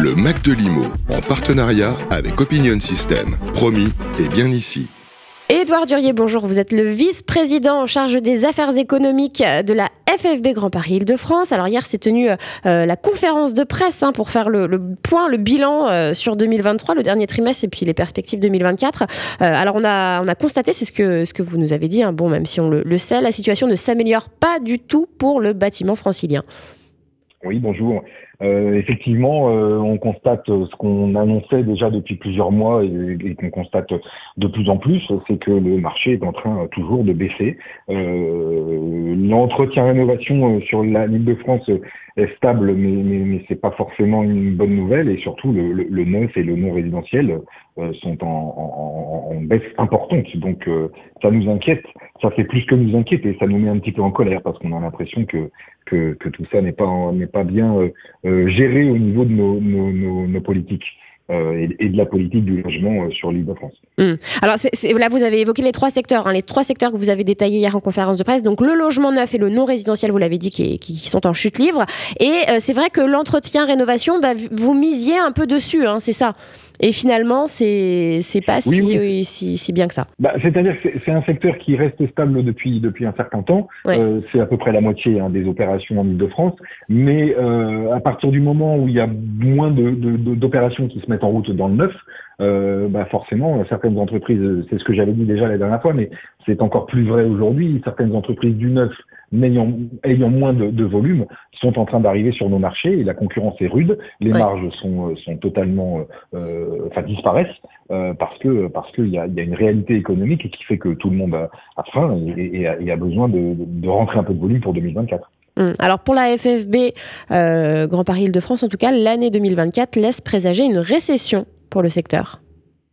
Le Mac de Limo, en partenariat avec Opinion System. Promis, et bien ici. Édouard Durier, bonjour. Vous êtes le vice-président en charge des affaires économiques de la FFB Grand Paris Île-de-France. Alors hier, s'est tenue euh, la conférence de presse hein, pour faire le, point, le bilan euh, sur 2023, le dernier trimestre et puis les perspectives 2024. Euh, alors on a, on a constaté, c'est ce que, ce que vous nous avez dit, hein, bon, même si on le, le sait, la situation ne s'améliore pas du tout pour le bâtiment francilien. Oui, bonjour. Euh, effectivement, euh, on constate ce qu'on annonçait déjà depuis plusieurs mois et, qu'on constate de plus en plus, c'est que le marché est en train toujours de baisser. Euh, L'entretien rénovation sur la l'île de France est stable, mais, mais, mais c'est pas forcément une bonne nouvelle. Et surtout, le, le, neuf et le non résidentiel euh, sont en, en, en, baisse importante. Donc, euh, ça nous inquiète. Ça fait plus que nous inquiéter. Ça nous met un petit peu en colère parce qu'on a l'impression que, que, que tout ça n'est pas n'est pas bien euh, géré au niveau de nos, nos, politiques. Euh, et, de la politique du logement euh, sur l'île de France. Hum. Alors là, vous avez évoqué les trois secteurs, hein, les trois secteurs que vous avez détaillés hier en conférence de presse. Donc le logement neuf et le non résidentiel, vous l'avez dit, qui, sont en chute libre. Et c'est vrai que l'entretien rénovation, bah, vous misiez un peu dessus, hein, c'est ça? Et finalement, c'est c'est pas si, Si, si, bien que ça. Bah, C'est-à-dire que c'est un secteur qui reste stable depuis depuis un certain temps. Euh, c'est à peu près la moitié hein, des opérations en Ile-de-France. Mais euh, à partir du moment où il y a moins d'opérations de, de, qui se mettent en route dans le neuf, euh, bah forcément, certaines entreprises, c'est ce que j'avais dit déjà la dernière fois, mais c'est encore plus vrai aujourd'hui, certaines entreprises du neuf ayant, ayant moins de, de, volume sont en train d'arriver sur nos marchés et la concurrence est rude, les marges sont, sont totalement, euh, enfin disparaissent euh, parce que parce qu'il y a, y a une réalité économique qui fait que tout le monde a, a faim et, et, a, et, a, besoin de, de rentrer un peu de volume pour 2024. Hum. Alors pour la FFB euh, Grand Paris Île-de-France, en tout cas, l'année 2024 laisse présager une récession pour le secteur.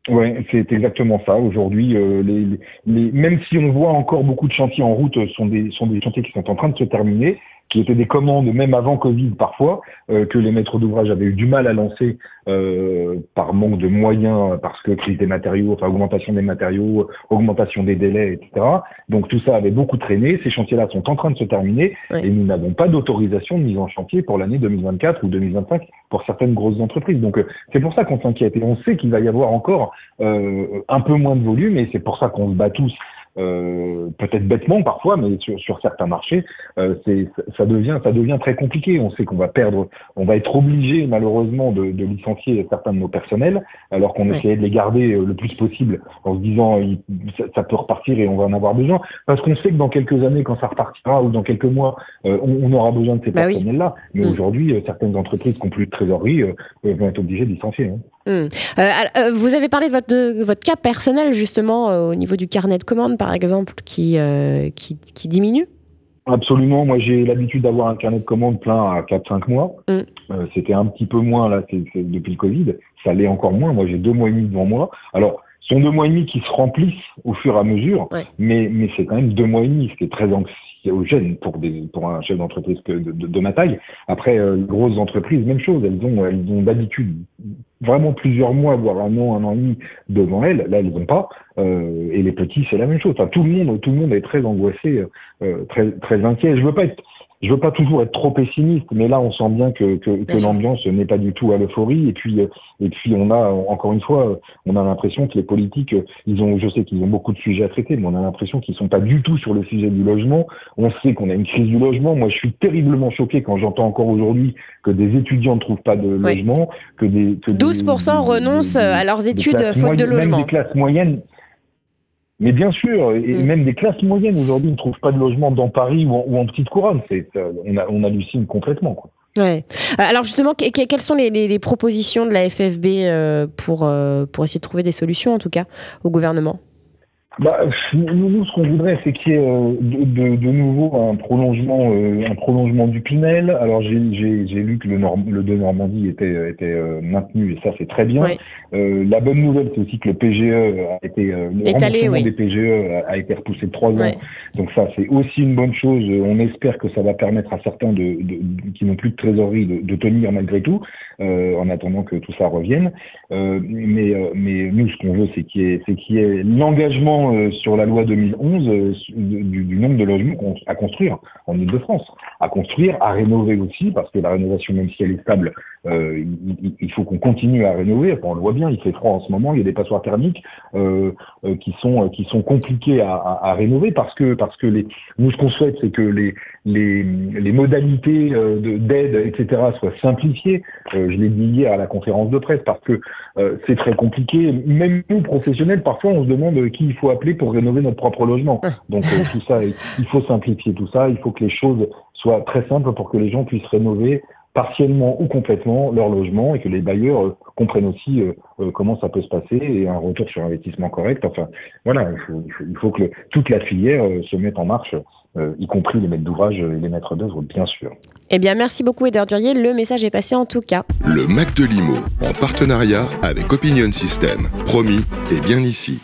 Oui, c'est exactement ça. Aujourd'hui, euh, les, les, même si on voit encore beaucoup de chantiers en route, sont des, sont des chantiers qui sont en train de se terminer qui étaient des commandes même avant Covid parfois, euh, que les maîtres d'ouvrage avaient eu du mal à lancer euh, par manque de moyens, parce que crise des matériaux, enfin augmentation des matériaux, augmentation des délais, etc. Donc tout ça avait beaucoup traîné. Ces chantiers-là sont en train de se terminer et nous n'avons pas d'autorisation de mise en chantier pour l'année 2024 ou 2025 pour certaines grosses entreprises. Donc euh, c'est pour ça qu'on s'inquiète et on sait qu'il va y avoir encore euh, un peu moins de volume et c'est pour ça qu'on se bat tous euh, peut-être bêtement parfois, mais sur, sur certains marchés, euh, c'est, ça devient ça devient très compliqué. On sait qu'on va perdre, on va être obligé malheureusement de, de licencier certains de nos personnels, alors qu'on essayait de les garder euh, le plus possible en se disant ça, peut repartir et on va en avoir besoin, parce qu'on sait que dans quelques années, quand ça repartira ou dans quelques mois, euh, on, on, aura besoin de ces bah personnels-là. Mais mm. aujourd'hui, certaines entreprises qui n'ont plus de trésorerie vont être obligées de licencier. Hein. Mm. vous avez parlé de votre, de votre cas personnel justement au niveau du carnet de commandes par exemple, qui, euh, qui, qui, diminue? Absolument. Moi, j'ai l'habitude d'avoir un carnet de commandes plein à 4-5 mois. Mm. Euh, C'était un petit peu moins là depuis le Covid. Ça l'est encore moins. Moi, j'ai deux mois et demi devant moi. Alors, ce sont deux mois et demi qui se remplissent au fur et à mesure, mais, mais c'est quand même deux mois et demi, ce qui est très anxiogène pour, des, pour un chef d'entreprise de, de, de, ma taille. Après, euh, grosses entreprises, même chose. Elles ont, elles ont d'habitude vraiment plusieurs mois, voire un an, un an et demi devant elles. Là, elles n'ont pas. Euh, et les petits, c'est la même chose. Enfin, tout le monde, tout le monde est très angoissé, euh, très, très inquiet. Je veux pas être je veux pas toujours être trop pessimiste, mais là on sent bien que, que, que l'ambiance n'est pas du tout à l'euphorie. Et puis euh, et puis on a encore une fois, on a l'impression que les politiques, ils ont, je sais qu'ils ont beaucoup de sujets à traiter, mais on a l'impression qu'ils sont pas du tout sur le sujet du logement. On sait qu'on a une crise du logement. Moi, je suis terriblement choqué quand j'entends encore aujourd'hui que des étudiants ne trouvent pas de logement, que des que 12% renoncent à leurs études faute de logement. Même des classes moyennes mais bien sûr, et mm. même des classes moyennes aujourd'hui ne trouvent pas de logement dans Paris ou en, petite couronne. C'est, on, a, on hallucine complètement. Quoi. Ouais. Euh, alors justement, quelles sont les, les, les, propositions de la FFB euh, pour, euh, pour essayer de trouver des solutions, en tout cas, au gouvernement? Bah, nous, ce qu'on voudrait, c'est qu'il y ait euh, de, de, de, nouveau un prolongement, euh, un prolongement du Pinel. Alors, j'ai lu que le, le de Normandie était, était euh, maintenu, et ça, c'est très bien. la bonne nouvelle, c'est aussi que le PGE a été, le remboursement des PGE a, été repoussé de trois ans. Donc ça, c'est aussi une bonne chose. On espère que ça va permettre à certains de, qui n'ont plus de trésorerie de, tenir malgré tout, en attendant que tout ça revienne. mais, mais nous, ce qu'on veut, c'est qu'il y ait, qu'il y ait l'engagement euh, sur la loi 2011 euh, du, nombre de logements à construire en Ile-de-France. À construire, à rénover aussi, parce que la rénovation, même si elle est stable, il, faut qu'on continue à rénover. on le voit bien, il fait froid en ce moment, il y a des passoires thermiques qui sont qui sont compliqués à, à, rénover parce que parce que les nous ce qu'on souhaite c'est que les les, les modalités d'aide etc soient simplifiées. je l'ai dit hier à la conférence de presse parce que c'est très compliqué. Même nous professionnels parfois on se demande qui il faut appeler pour rénover notre propre logement. Donc tout ça il faut simplifier tout ça. Il faut que les choses soient très simples pour que les gens puissent rénover partiellement ou complètement leur logement et que les bailleurs euh, comprennent aussi euh, euh, comment ça peut se passer et un retour sur investissement correct. Enfin, voilà, il faut, que toute la filière se mette en marche, y compris les maîtres d'ouvrage et les maîtres d'œuvre, bien sûr. Eh bien, merci beaucoup, Eder Durier. Le message est passé en tout cas. Le Mac de Limo, en partenariat avec Opinion System. Promis et bien ici.